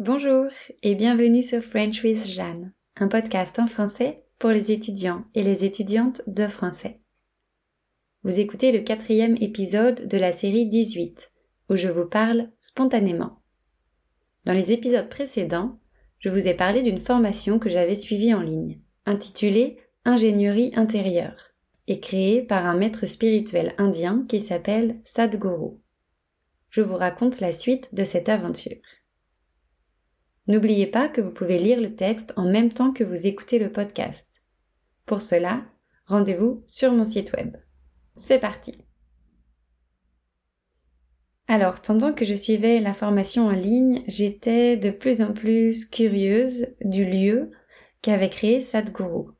Bonjour et bienvenue sur French with Jeanne, un podcast en français pour les étudiants et les étudiantes de français. Vous écoutez le quatrième épisode de la série 18, où je vous parle spontanément. Dans les épisodes précédents, je vous ai parlé d'une formation que j'avais suivie en ligne, intitulée Ingénierie intérieure, et créée par un maître spirituel indien qui s'appelle Sadhguru. Je vous raconte la suite de cette aventure. N'oubliez pas que vous pouvez lire le texte en même temps que vous écoutez le podcast. Pour cela, rendez-vous sur mon site web. C'est parti. Alors, pendant que je suivais la formation en ligne, j'étais de plus en plus curieuse du lieu qu'avait créé Sadhguru.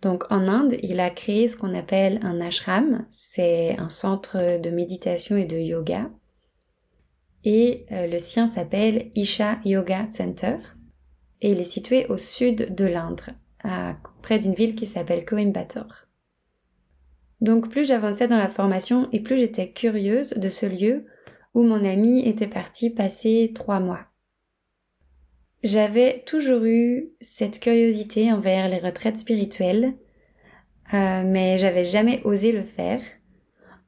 Donc en Inde, il a créé ce qu'on appelle un ashram, c'est un centre de méditation et de yoga et euh, le sien s'appelle Isha Yoga Center et il est situé au sud de l'Inde, près d'une ville qui s'appelle Coimbatore. Donc plus j'avançais dans la formation et plus j'étais curieuse de ce lieu où mon ami était parti passer trois mois. J'avais toujours eu cette curiosité envers les retraites spirituelles, euh, mais j'avais jamais osé le faire.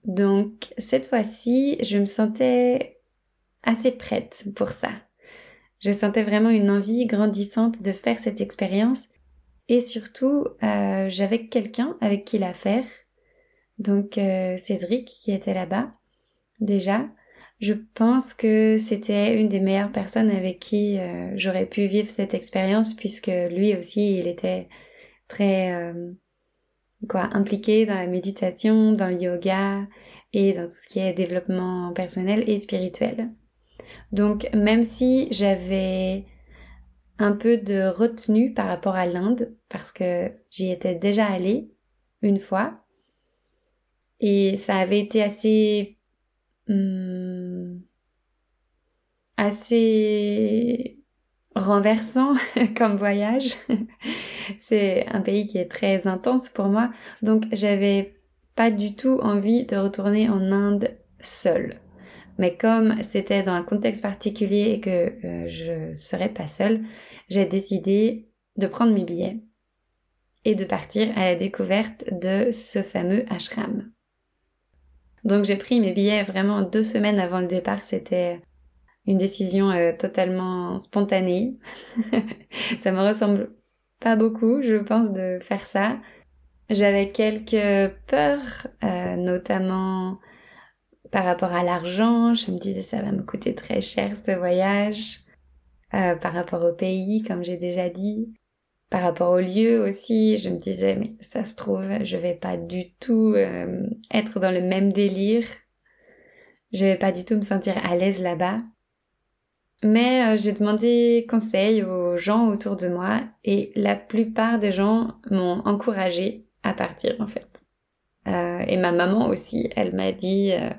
Donc cette fois-ci, je me sentais assez prête pour ça. Je sentais vraiment une envie grandissante de faire cette expérience et surtout euh, j'avais quelqu'un avec qui la faire. Donc euh, Cédric qui était là-bas déjà. Je pense que c'était une des meilleures personnes avec qui euh, j'aurais pu vivre cette expérience puisque lui aussi il était très quoi impliqué dans la méditation, dans le yoga et dans tout ce qui est développement personnel et spirituel. Donc même si j'avais un peu de retenue par rapport à l'Inde, parce que j'y étais déjà allée une fois, et ça avait été assez... Hmm, assez renversant comme voyage. C'est un pays qui est très intense pour moi, donc j'avais pas du tout envie de retourner en Inde seule. Mais comme c'était dans un contexte particulier et que euh, je serais pas seule, j'ai décidé de prendre mes billets et de partir à la découverte de ce fameux ashram. Donc j'ai pris mes billets vraiment deux semaines avant le départ. C'était une décision euh, totalement spontanée. ça me ressemble pas beaucoup, je pense, de faire ça. J'avais quelques peurs, euh, notamment par rapport à l'argent, je me disais ça va me coûter très cher ce voyage. Euh, par rapport au pays, comme j'ai déjà dit. Par rapport au lieu aussi, je me disais mais ça se trouve, je vais pas du tout euh, être dans le même délire. Je vais pas du tout me sentir à l'aise là-bas. Mais euh, j'ai demandé conseil aux gens autour de moi et la plupart des gens m'ont encouragé à partir en fait. Euh, et ma maman aussi, elle m'a dit euh,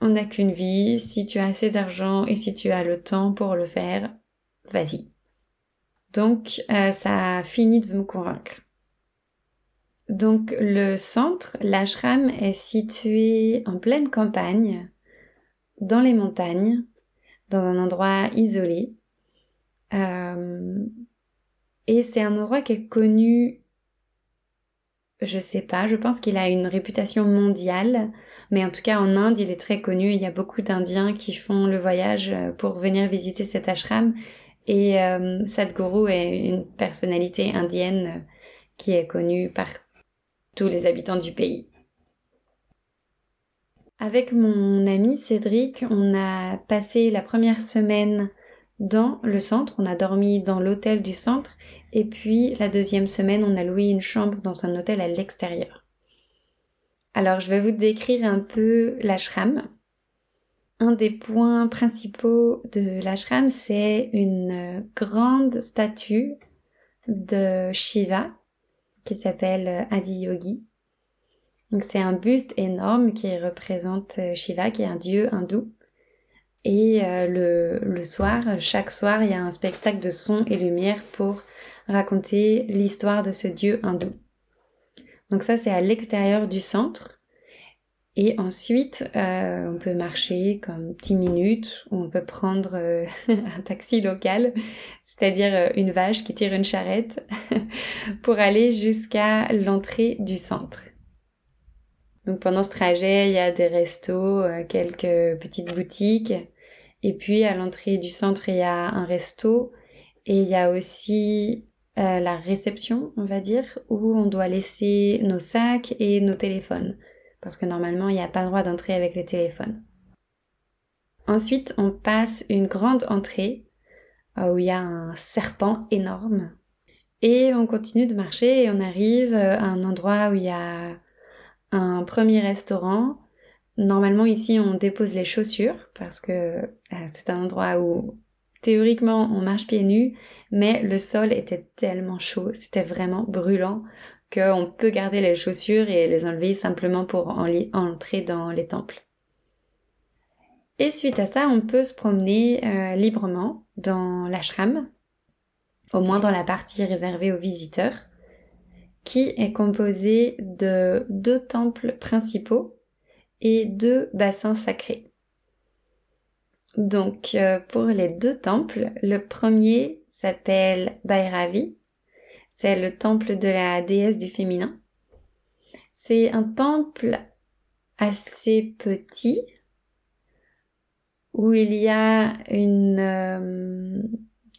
on n'a qu'une vie, si tu as assez d'argent et si tu as le temps pour le faire, vas-y. Donc euh, ça a fini de me convaincre. Donc le centre, l'ashram, est situé en pleine campagne, dans les montagnes, dans un endroit isolé. et c'est un endroit qui est connu je sais pas, je pense qu'il a une réputation mondiale, mais en tout cas en Inde, il est très connu. Il y a beaucoup d'Indiens qui font le voyage euh, pour venir visiter cet ashram. Et euh, Sadhguru est une personnalité indienne euh, qui est connue par tous les habitants du pays. Avec mon ami Cédric, on a passé la première semaine dans le centre, on a dormi dans l'hôtel du centre et puis la deuxième semaine on a loué une chambre dans un hôtel à l'extérieur. Alors je vais vous décrire un peu l'ashram. Un des points principaux de l'ashram c'est une grande statue de Shiva qui s'appelle Adi Yogi. Donc c'est un buste énorme qui représente Shiva qui est un dieu hindou et euh, le, le soir, chaque soir, il y a un spectacle de son et lumière pour raconter l'histoire de ce dieu hindou. Donc ça, c'est à l'extérieur du centre. Et ensuite, euh, on peut marcher comme 10 minutes ou on peut prendre euh, un taxi local, c'est-à-dire euh, une vache qui tire une charrette, pour aller jusqu'à l'entrée du centre. Donc pendant ce trajet, il y a des restos, quelques petites boutiques, et puis à l'entrée du centre, il y a un resto, et il y a aussi la réception, on va dire, où on doit laisser nos sacs et nos téléphones parce que normalement il n'y a pas le droit d'entrer avec les téléphones. Ensuite, on passe une grande entrée euh, où il y a un serpent énorme. Et on continue de marcher et on arrive euh, à un endroit où il y a un premier restaurant. Normalement ici on dépose les chaussures parce que euh, c'est un endroit où théoriquement on marche pieds nus, mais le sol était tellement chaud, c'était vraiment brûlant qu'on peut garder les chaussures et les enlever simplement pour entrer dans les temples. Et suite à ça, on peut se promener euh, librement dans l'ashram, au moins dans la partie réservée aux visiteurs, qui est composée de deux temples principaux et deux bassins sacrés. Donc euh, pour les deux temples, le premier s'appelle Bhairavi c'est le temple de la déesse du féminin. C'est un temple assez petit où il y a une euh,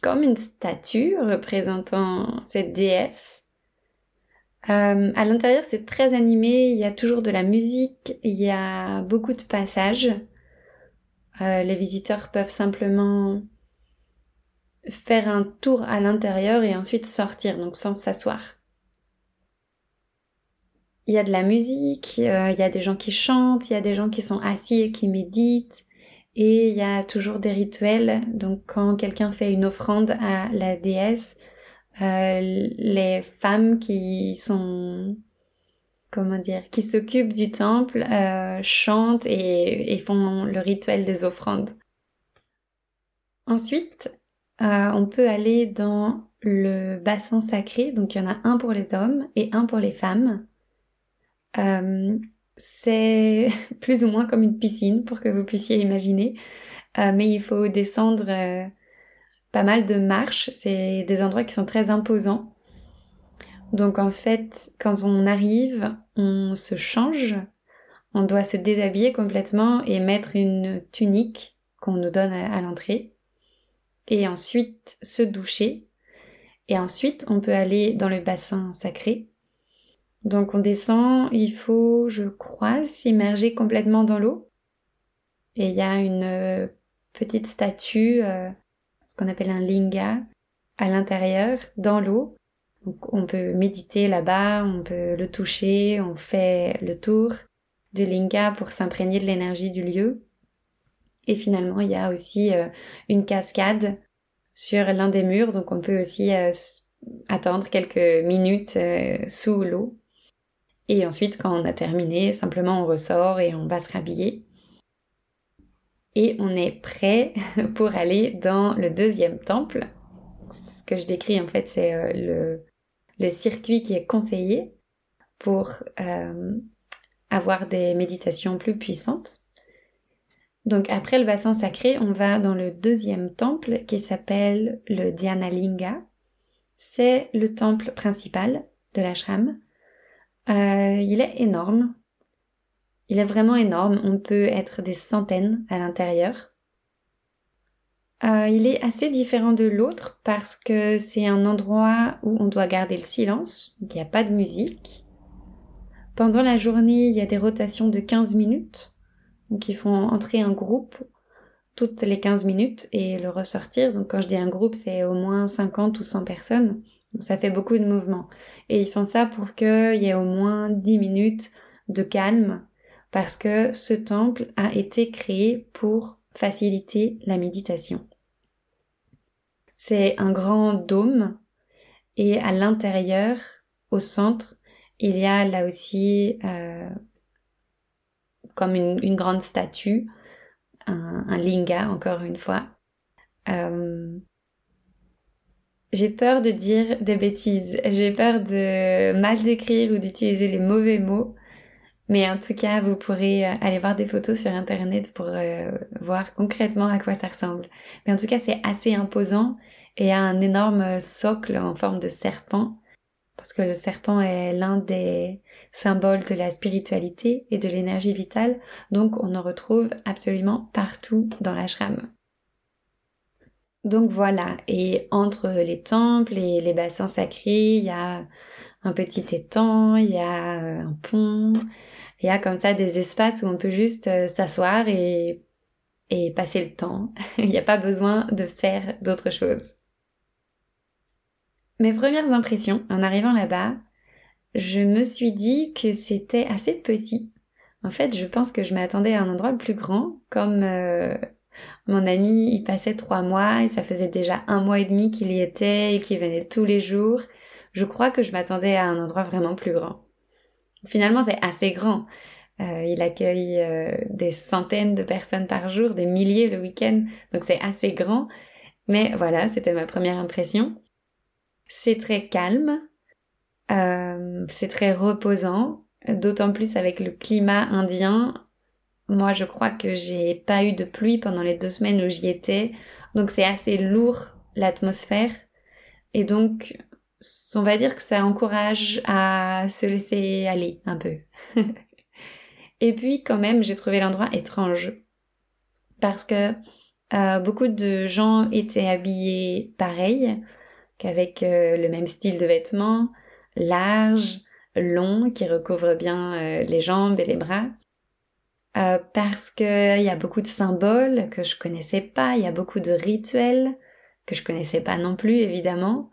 comme une statue représentant cette déesse. Euh, à l'intérieur, c'est très animé. Il y a toujours de la musique. Il y a beaucoup de passages. Euh, les visiteurs peuvent simplement faire un tour à l'intérieur et ensuite sortir, donc sans s'asseoir. Il y a de la musique, euh, il y a des gens qui chantent, il y a des gens qui sont assis et qui méditent, et il y a toujours des rituels. Donc quand quelqu'un fait une offrande à la déesse, euh, les femmes qui sont comment dire, qui s'occupent du temple euh, chantent et, font le rituel des offrandes. Ensuite, euh, on peut aller dans le bassin sacré, donc il y en a un pour les hommes et un pour les femmes. Euh, c'est plus ou moins comme une piscine pour que vous puissiez imaginer, mais il faut descendre pas mal de marches, c'est des endroits qui sont très imposants. Donc en fait, quand on arrive, on se change, on doit se déshabiller complètement et mettre une tunique qu'on nous donne à l'entrée et ensuite se doucher. Et ensuite, on peut aller dans le bassin sacré. Donc on descend, il faut, je crois, s'immerger complètement dans l'eau. Et il y a une euh, petite statue, euh, ce qu'on appelle un linga, à l'intérieur, dans l'eau. On peut méditer là-bas, on peut le toucher, on fait le tour du linga pour s'imprégner de l'énergie du lieu. Et finalement, il y a aussi euh, une cascade sur l'un des murs, donc on peut aussi euh, attendre quelques minutes euh, sous l'eau. Et ensuite, quand on a terminé, simplement on ressort et on va se rhabiller. Et on est prêt pour aller dans le deuxième temple. Ce que je décris en fait, c'est le, le circuit qui est conseillé pour avoir des méditations plus puissantes. Donc après le bassin sacré, on va dans le deuxième temple qui s'appelle le Dhyanalinga. C'est le temple principal de l'ashram. Euh, il est énorme. Il est vraiment énorme. On peut être des centaines à l'intérieur. Euh, il est assez différent de l'autre parce que c'est un endroit où on doit garder le silence, il n'y a pas de musique. Pendant la journée, il y a des rotations de 15 minutes. Donc ils font entrer un groupe toutes les 15 minutes et le ressortir. Donc quand je dis un groupe, c'est au moins 50 ou 100 personnes. Donc ça fait beaucoup de mouvements. Et ils font ça pour qu'il y ait au moins 10 minutes de calme parce que ce temple a été créé pour faciliter la méditation. C'est un grand dôme et à l'intérieur, au centre, il y a là aussi euh, comme une, grande statue, un, linga encore une fois. Euh, j'ai peur de dire des bêtises, j'ai peur de mal décrire ou d'utiliser les mauvais mots, Mais en tout cas, vous pourrez euh, aller voir des photos sur internet pour euh, voir concrètement à quoi ça ressemble. Mais en tout cas, c'est assez imposant et a un énorme socle en forme de serpent parce que le serpent est l'un des symboles de la spiritualité et de l'énergie vitale, donc on en retrouve absolument partout dans l'ashram. Donc voilà, et entre les temples et les bassins sacrés, il y a un petit étang, il y a euh, un pont, il y a comme ça des espaces où on peut juste euh, s'asseoir et, passer le temps. il n'y a pas besoin de faire d'autres choses. Mes premières impressions en arrivant là-bas, je me suis dit que c'était assez petit. En fait, je pense que je m'attendais à un endroit plus grand, comme euh, mon ami y passait trois mois et ça faisait déjà un mois et demi qu'il y était et qu'il venait tous les jours. Je crois que je m'attendais à un endroit vraiment plus grand. Finalement, c'est assez grand. Euh, il accueille euh, des centaines de personnes par jour, des milliers le week-end, donc c'est assez grand. Mais voilà, c'était ma première impression. C'est très calme, euh, c'est très reposant, d'autant plus avec le climat indien. Moi, je crois que j'ai pas eu de pluie pendant les deux semaines où j'y étais, donc c'est assez lourd l'atmosphère. Et donc, on va dire que ça encourage à se laisser aller un peu. Et puis, quand même, j'ai trouvé l'endroit étrange. Parce que euh, beaucoup de gens étaient habillés pareil, qu'avec euh, le même style de vêtements, large, long, qui recouvre bien euh, les jambes et les bras. Parce qu'il y a beaucoup de symboles que je connaissais pas, il y a beaucoup de rituels que je connaissais pas non plus évidemment.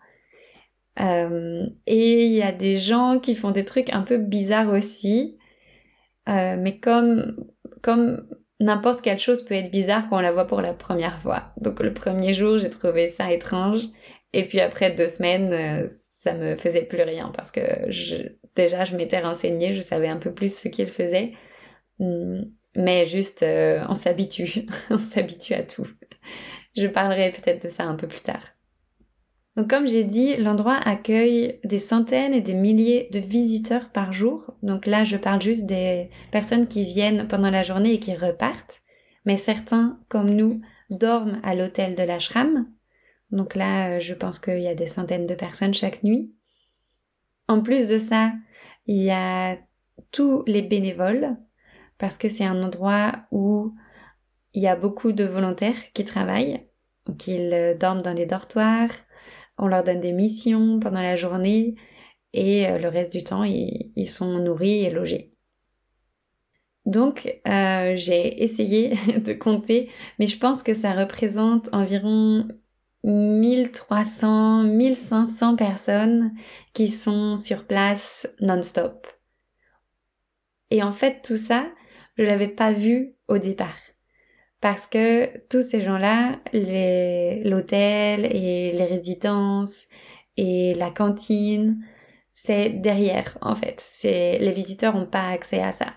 Et il y a des gens qui font des trucs un peu bizarres aussi, mais comme comme n'importe quelle chose peut être bizarre quand on la voit pour la première fois. Donc le premier jour, j'ai trouvé ça étrange et puis après deux semaines, euh, ça me faisait plus rien parce que je, déjà je m'étais renseignée, je savais un peu plus ce qu'il faisait. Hmm, mais juste, euh, on s'habitue, on s'habitue à tout. Je parlerai peut-être de ça un peu plus tard. Donc comme j'ai dit, l'endroit accueille des centaines et des milliers de visiteurs par jour. Donc là, je parle juste des personnes qui viennent pendant la journée et qui repartent. Mais certains, comme nous, dorment à l'hôtel de l'ashram, donc là, euh, je pense qu'il y a des centaines de personnes chaque nuit. En plus de ça, il y a tous les bénévoles, parce que c'est un endroit où il y a beaucoup de volontaires qui travaillent, qu'ils euh, dorment dans les dortoirs, on leur donne des missions pendant la journée, et euh, le reste du temps, ils, sont nourris et logés. Donc, j'ai essayé de compter, mais je pense que ça représente environ 1300, 1500 personnes qui sont sur place non-stop. Et en fait, tout ça, je l'avais pas vu au départ. Parce que tous ces gens-là, l'hôtel et les résidences et la cantine, c'est derrière, en fait. C'est, les visiteurs n'ont pas accès à ça.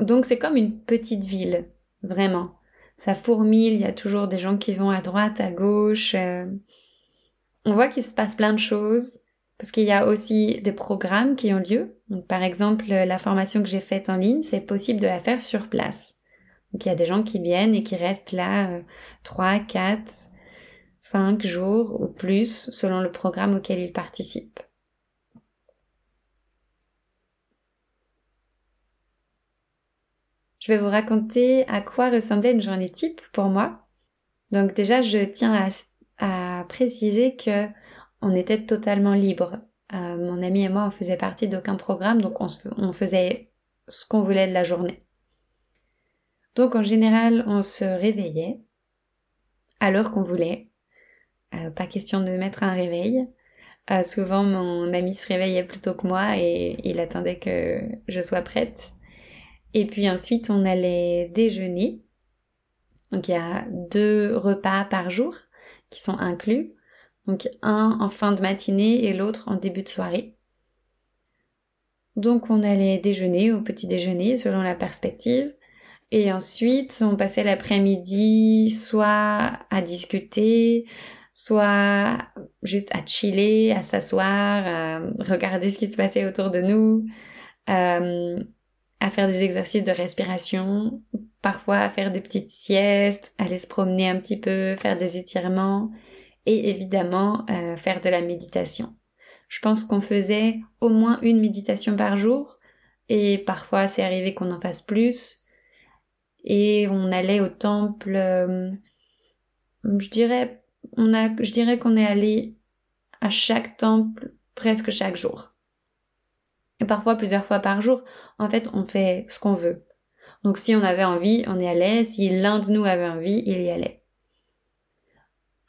Donc c'est comme une petite ville, vraiment ça fourmille, il y a toujours des gens qui vont à droite, à gauche. Euh. On voit qu'il se passe plein de choses parce qu'il y a aussi des programmes qui ont lieu. Donc, par exemple, la formation que j'ai faite en ligne, c'est possible de la faire sur place. Donc il y a des gens qui viennent et qui restent là 3, 4, 5 jours ou plus selon le programme auquel ils participent. je vais vous raconter à quoi ressemblait une journée type pour moi. Donc déjà, je tiens à, préciser que on était totalement libre. Euh, mon ami et moi, on faisait partie d'aucun programme, donc on, faisait ce qu'on voulait de la journée. Donc en général, on se réveillait à l'heure qu'on voulait. Euh, pas question de mettre un réveil. Euh, souvent, mon ami se réveillait plutôt que moi et il attendait que je sois prête. Et puis ensuite, on allait déjeuner. Donc il y a deux repas par jour qui sont inclus. Donc un en fin de matinée et l'autre en début de soirée. Donc on allait déjeuner au petit déjeuner selon la perspective. Et ensuite, on passait l'après-midi soit à discuter, soit juste à chiller, à s'asseoir, à regarder ce qui se passait autour de nous. Euh, à faire des exercices de respiration, parfois à faire des petites siestes, aller se promener un petit peu, faire des étirements et évidemment euh, faire de la méditation. Je pense qu'on faisait au moins une méditation par jour et parfois c'est arrivé qu'on en fasse plus et on allait au temple euh, je dirais on a je dirais qu'on est allé à chaque temple presque chaque jour. Et parfois plusieurs fois par jour. En fait on fait ce qu'on veut. Donc si on avait envie on y allait. Si l'un de nous avait envie il y allait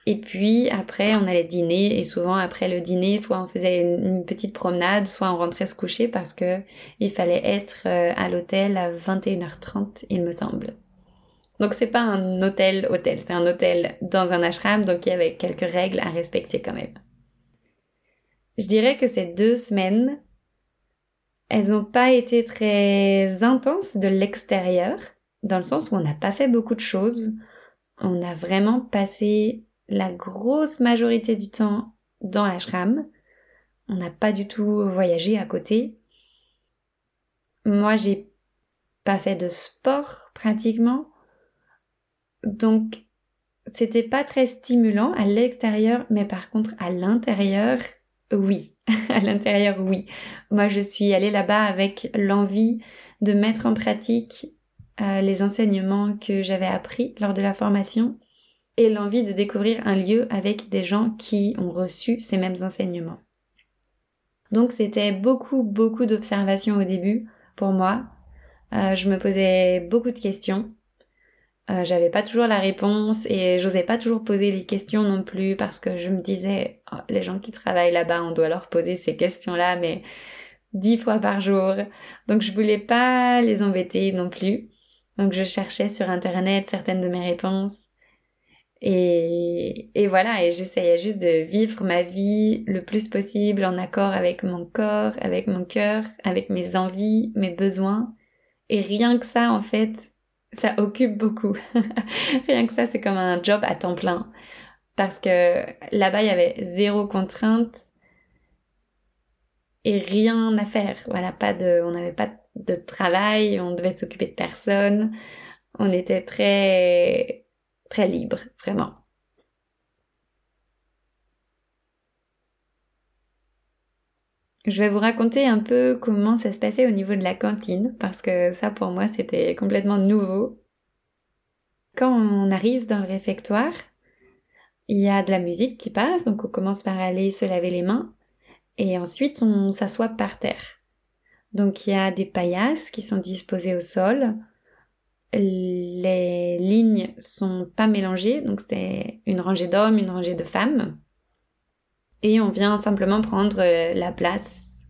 et puis après, on allait dîner et souvent après le dîner, soit on faisait une, petite promenade, soit on rentrait se coucher parce que il fallait être euh, à l'hôtel à 21h30, il me semble. Donc c'est pas un hôtel hôtel, c'est un hôtel dans un ashram, donc il y avait quelques règles à respecter quand même. Je dirais que ces deux semaines, elles n'ont pas été très intenses de l'extérieur, dans le sens où on n'a pas fait beaucoup de choses. On a vraiment passé la grosse majorité du temps dans l'ashram. On n'a pas du tout voyagé à côté. Moi, j'ai pas fait de sport pratiquement. Donc, c'était pas très stimulant à l'extérieur, mais par contre, à l'intérieur, oui. à l'intérieur, oui. Moi, je suis allée là-bas avec l'envie de mettre en pratique euh, les enseignements que j'avais appris lors de la formation et l'envie de découvrir un lieu avec des gens qui ont reçu ces mêmes enseignements. Donc c'était beaucoup, beaucoup d'observations au début pour moi. Euh, je me posais beaucoup de questions. Euh, j'avais pas toujours la réponse et j'osais pas toujours poser les questions non plus parce que je me disais oh, les gens qui travaillent là-bas on doit leur poser ces questions-là mais dix fois par jour donc je voulais pas les embêter non plus donc je cherchais sur internet certaines de mes réponses et, et voilà, et j'essayais juste de vivre ma vie le plus possible en accord avec mon corps, avec mon cœur, avec mes envies, mes besoins. Et rien que ça, en fait, ça occupe beaucoup. rien que ça, c'est comme un job à temps plein. Parce que là-bas, il y avait zéro contrainte et rien à faire. Voilà, pas de, on n'avait pas de travail, on devait s'occuper de personne. On était très libre, vraiment. Je vais vous raconter un peu comment ça se passait au niveau de la cantine, parce que ça pour moi c'était complètement nouveau. Quand on arrive dans le réfectoire, il y a de la musique qui passe, donc on commence par aller se laver les mains, et ensuite on s'assoit par terre. Donc il y a des paillasses qui sont disposées au sol, les lignes sont pas mélangées, donc c'est une rangée d'hommes, une rangée de femmes. Et on vient simplement prendre euh, la place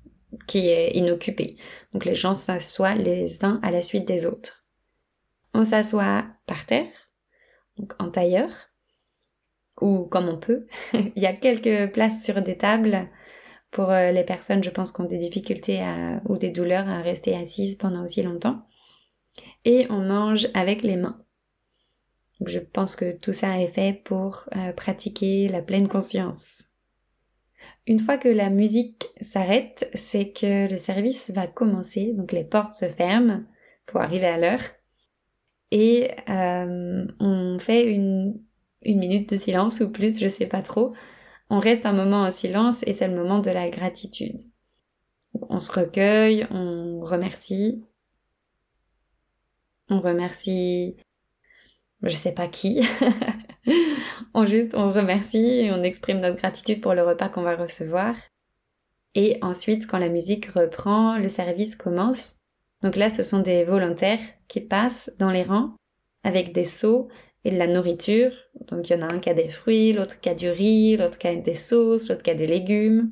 qui est inoccupée. Donc les gens s'assoient les uns à la suite des autres. On s'assoit par terre, donc en tailleur, ou comme on peut. Il y a quelques places sur des tables pour euh, les personnes, je pense, qui ont des difficultés ou des douleurs à rester assises pendant aussi longtemps et on mange avec les mains. je pense que tout ça est fait pour euh, pratiquer la pleine conscience. Une fois que la musique s'arrête, c'est que le service va commencer, donc les portes se ferment, faut arriver à l'heure, et euh, on fait une, une minute de silence ou plus, je sais pas trop. On reste un moment en silence et c'est le moment de la gratitude. on se recueille, on remercie, on remercie je sais pas qui. on juste on remercie et on exprime notre gratitude pour le repas qu'on va recevoir. Et ensuite, quand la musique reprend, le service commence. Donc là, ce sont des volontaires qui passent dans les rangs avec des seaux et de la nourriture. Donc il y en a un qui a des fruits, l'autre qui a du riz, l'autre qui a des sauces, l'autre qui a des légumes.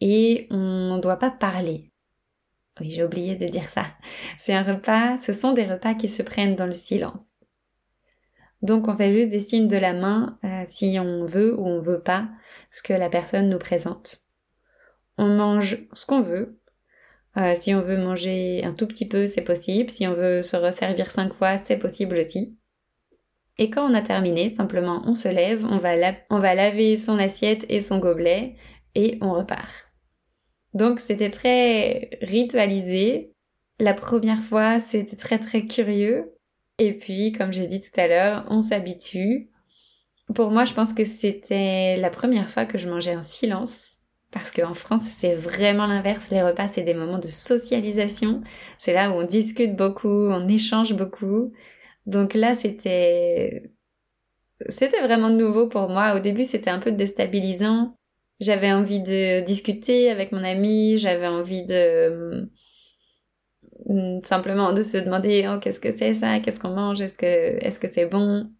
Et on ne doit pas parler. Oui, j'ai oublié de dire ça. C'est un repas, ce sont des repas qui se prennent dans le silence. Donc on fait juste des signes de la main euh, si on veut ou on veut pas ce que la personne nous présente. On mange ce qu'on veut. Euh, si on veut manger un tout petit peu, c'est possible. Si on veut se resservir cinq fois, c'est possible aussi. Et quand on a terminé, simplement on se lève, on va, on va laver son assiette et son gobelet et on repart. Donc c'était très ritualisé La première fois, c'était très très curieux. Et puis, comme j'ai dit tout à l'heure, on s'habitue. Pour moi, je pense que c'était la première fois que je mangeais en silence. Parce qu'en France, c'est vraiment l'inverse. Les repas, c'est des moments de socialisation. C'est là où on discute beaucoup, on échange beaucoup. Donc là, c'était, c'était vraiment nouveau pour moi. Au début, c'était un peu déstabilisant. J'avais envie de discuter avec mon ami, j'avais envie de, hum, simplement de se demander, oh, qu'est-ce que c'est ça? Qu'est-ce qu'on mange? Est-ce que, est-ce que c'est bon?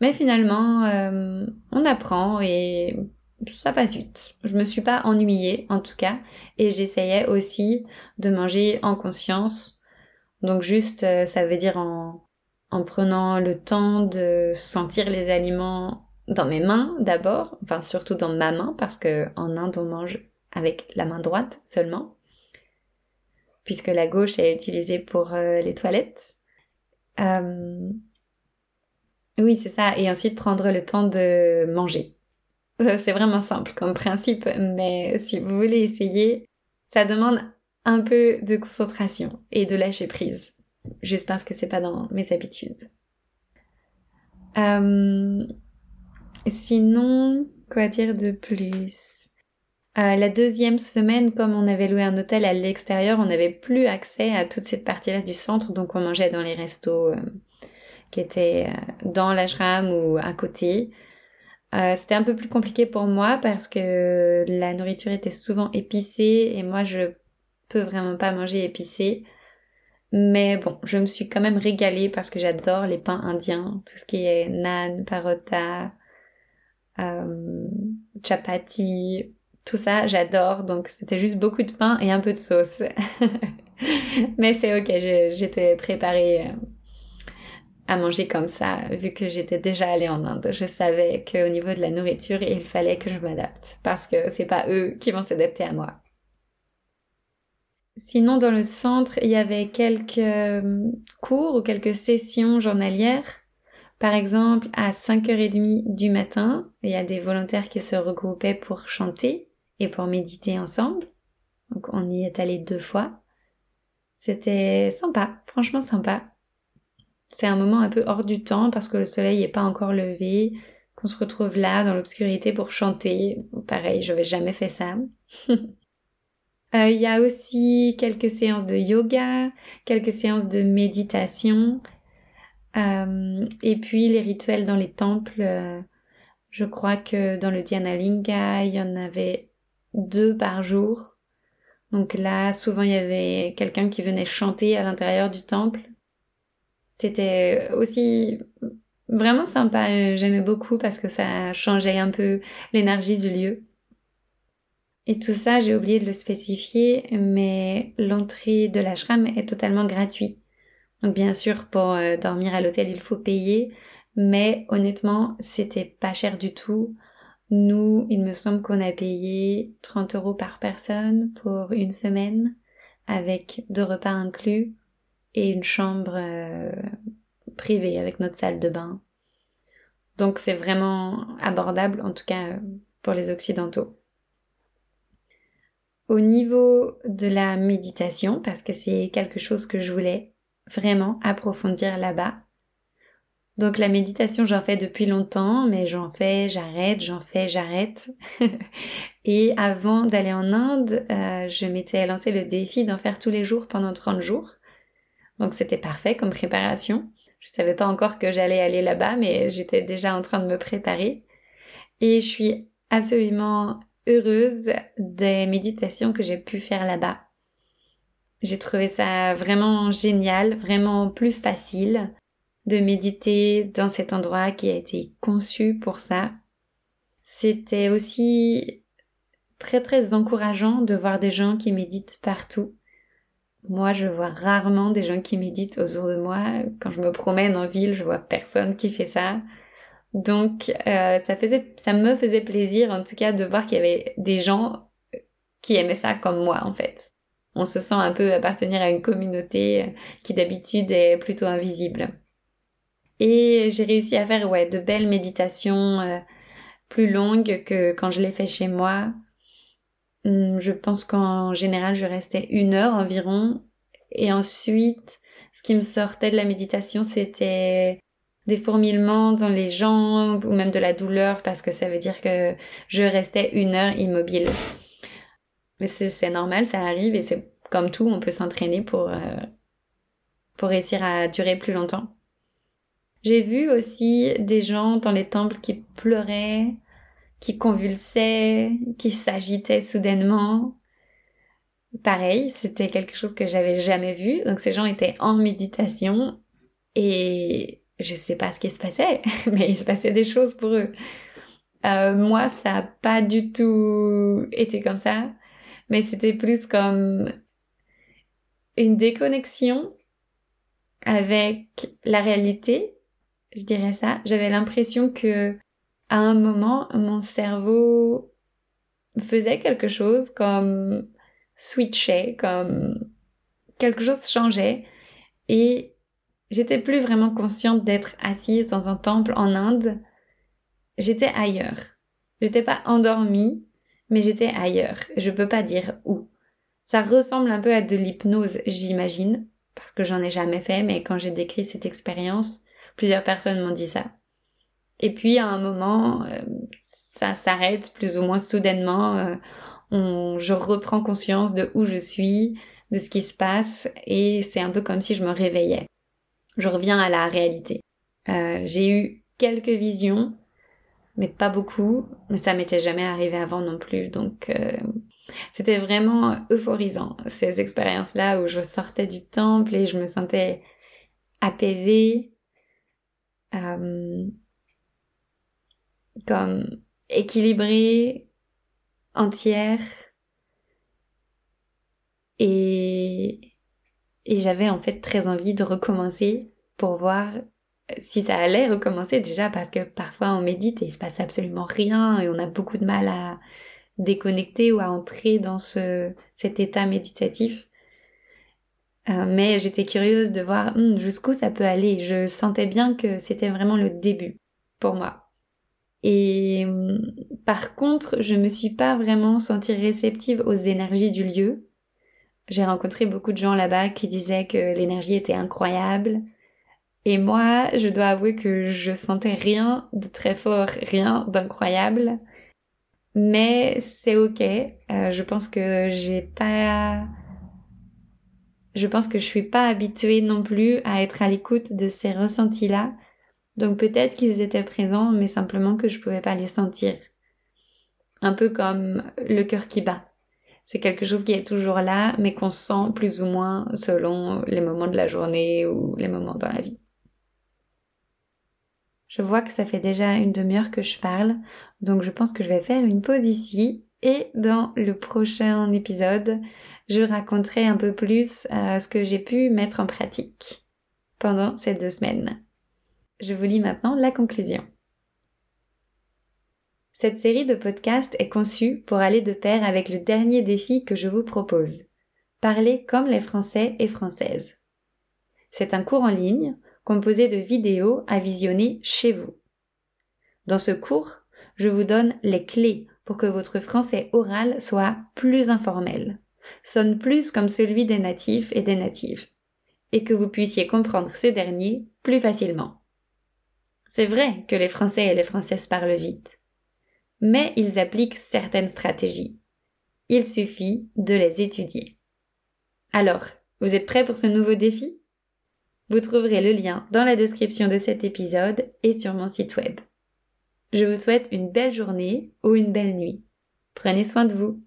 Mais finalement, euh, on apprend et ça passe vite. Je me suis pas ennuyée, en tout cas, et j'essayais aussi de manger en conscience. Donc juste, euh, ça veut dire en, en prenant le temps de sentir les aliments dans mes mains d'abord, enfin surtout dans ma main, parce que en Inde on mange avec la main droite seulement, puisque la gauche est utilisée pour euh, les toilettes. Euh, oui, c'est ça. Et ensuite prendre le temps de manger. C'est vraiment simple comme principe, mais si vous voulez essayer, ça demande un peu de concentration et de lâcher prise. Juste parce que c'est pas dans mes habitudes. Euh, sinon, quoi dire de plus? Euh, La deuxième semaine, comme on avait loué un hôtel à l'extérieur, on n'avait plus accès à toute cette partie-là du centre, donc on mangeait dans les restos euh, qui étaient dans l'ashram ou à côté. Euh, c'était un peu plus compliqué pour moi parce que la nourriture était souvent épicée et moi je peux vraiment pas manger épicé. Mais bon, je me suis quand même régalée parce que j'adore les pains indiens, tout ce qui est naan, parota, euh, chapati, tout ça, j'adore. Donc c'était juste beaucoup de pain et un peu de sauce. Mais c'est ok, j'étais préparée euh, à manger comme ça, vu que j'étais déjà allée en Inde. Je savais qu'au niveau de la nourriture, il fallait que je m'adapte, parce que c'est pas eux qui vont s'adapter à moi. Sinon, dans le centre, il y avait quelques euh, cours ou quelques sessions journalières. Par exemple, à 5h30 du matin, il y a des volontaires qui se regroupaient pour chanter et pour méditer ensemble. Donc on y est allé deux fois. C'était sympa, franchement sympa. C'est un moment un peu hors du temps parce que le soleil n'est pas encore levé, qu'on se retrouve là dans l'obscurité pour chanter. Pareil, je n'avais jamais fait ça. Euh, il y a aussi quelques séances de yoga, quelques séances de méditation, et puis les rituels dans les temples. Euh, je crois que dans le Dhyanalinga, il y en avait deux par jour. Donc là, souvent, il y avait quelqu'un qui venait chanter à l'intérieur du temple. C'était aussi vraiment sympa, j'aimais beaucoup parce que ça changeait un peu l'énergie du lieu. Et tout ça, j'ai oublié de le spécifier, mais l'entrée de l'ashram est totalement gratuite. Donc bien sûr, pour euh, dormir à l'hôtel, il faut payer, mais honnêtement, c'était pas cher du tout. Nous, il me semble qu'on a payé 30 euros par personne pour une semaine, avec deux repas inclus et une chambre euh, privée avec notre salle de bain. Donc c'est vraiment abordable, en tout cas pour les Occidentaux. Au niveau de la méditation, parce que c'est quelque chose que je voulais vraiment approfondir là-bas. Donc la méditation, j'en fais depuis longtemps, mais j'en fais, j'arrête, j'en fais, j'arrête. et avant d'aller en Inde, euh, je m'étais lancé le défi d'en faire tous les jours pendant 30 jours. Donc c'était parfait comme préparation. Je savais pas encore que j'allais aller là-bas, mais j'étais déjà en train de me préparer. Et je suis absolument heureuse des méditations que j'ai pu faire là-bas. J'ai trouvé ça vraiment génial, vraiment plus facile de méditer dans cet endroit qui a été conçu pour ça. C'était aussi très très encourageant de voir des gens qui méditent partout. Moi, je vois rarement des gens qui méditent autour de moi. Quand je me promène en ville, je vois personne qui fait ça. Donc, euh, ça faisait, ça me faisait plaisir, en tout cas, de voir qu'il y avait des gens qui aimaient ça comme moi, en fait. On se sent un peu appartenir à une communauté qui d'habitude est plutôt invisible. Et j'ai réussi à faire, ouais, de belles méditations euh, plus longues que quand je l'ai fait chez moi. Hum, je pense qu'en général, je restais une heure environ Et ensuite, ce qui me sortait de la méditation, c'était des fourmillements dans les jambes ou même de la douleur parce que ça veut dire que je restais une heure immobile. Mais c'est normal, ça arrive et c'est comme tout, on peut s'entraîner pour, euh, pour réussir à durer plus longtemps. J'ai vu aussi des gens dans les temples qui pleuraient, qui convulsaient, qui s'agitaient soudainement. Pareil, c'était quelque chose que j'avais jamais vu. Donc ces gens étaient en méditation et je sais pas ce qui se passait, mais il se passait des choses pour eux. Euh, moi, ça a pas du tout été comme ça, mais c'était plus comme une déconnexion avec la réalité, je dirais ça. J'avais l'impression que à un moment, mon cerveau faisait quelque chose comme switchait, comme quelque chose changeait et j'étais plus vraiment consciente d'être assise dans un temple en Inde. J'étais ailleurs. J'étais pas endormie, mais j'étais ailleurs. Je peux pas dire où. Ça ressemble un peu à de l'hypnose, j'imagine, parce que j'en ai jamais fait, mais quand j'ai décrit cette expérience, plusieurs personnes m'ont dit ça. Et puis à un moment, euh, ça s'arrête plus ou moins soudainement. Euh, on, je reprends conscience de où je suis, de ce qui se passe, et c'est un peu comme si je me réveillais. Je reviens à la réalité. Euh, j'ai eu quelques visions, mais pas beaucoup. Mais ça m'était jamais arrivé avant non plus, donc c'était vraiment euphorisant, ces expériences-là où je sortais du temple et je me sentais apaisée, euh, comme équilibrée, entière. Et, et j'avais en fait très envie de recommencer pour voir si ça allait recommencer déjà parce que parfois on médite et il se passe absolument rien et on a beaucoup de mal à déconnecter ou à entrer dans ce, cet état méditatif. Euh, mais j'étais curieuse de voir hmm, jusqu'où ça peut aller. Je sentais bien que c'était vraiment le début pour moi. Et hmm, par contre, je me suis pas vraiment sentie réceptive aux énergies du lieu. J'ai rencontré beaucoup de gens là-bas qui disaient que l'énergie était incroyable. Et moi, je dois avouer que je sentais rien de très fort, rien d'incroyable mais c'est ok. Euh, je pense que j'ai pas, je pense que je suis pas habituée non plus à être à l'écoute de ces ressentis-là. Donc peut-être qu'ils étaient présents, mais simplement que je pouvais pas les sentir. Un peu comme le cœur qui bat. C'est quelque chose qui est toujours là, mais qu'on sent plus ou moins selon les moments de la journée ou les moments dans la vie. Je vois que ça fait déjà une demi-heure que je parle, donc je pense que je vais faire une pause ici et dans le prochain épisode, je raconterai un peu plus euh, ce que j'ai pu mettre en pratique pendant ces deux semaines. Je vous lis maintenant la conclusion. Cette série de podcasts est conçue pour aller de pair avec le dernier défi que je vous propose. Parler comme les Français et Françaises. C'est un cours en ligne composé de vidéos à visionner chez vous. Dans ce cours, je vous donne les clés pour que votre français oral soit plus informel, sonne plus comme celui des natifs et des natives, et que vous puissiez comprendre ces derniers plus facilement. C'est vrai que les Français et les Françaises parlent vite, mais ils appliquent certaines stratégies. Il suffit de les étudier. Alors, vous êtes prêts pour ce nouveau défi? Vous trouverez le lien dans la description de cet épisode et sur mon site web. Je vous souhaite une belle journée ou une belle nuit. Prenez soin de vous.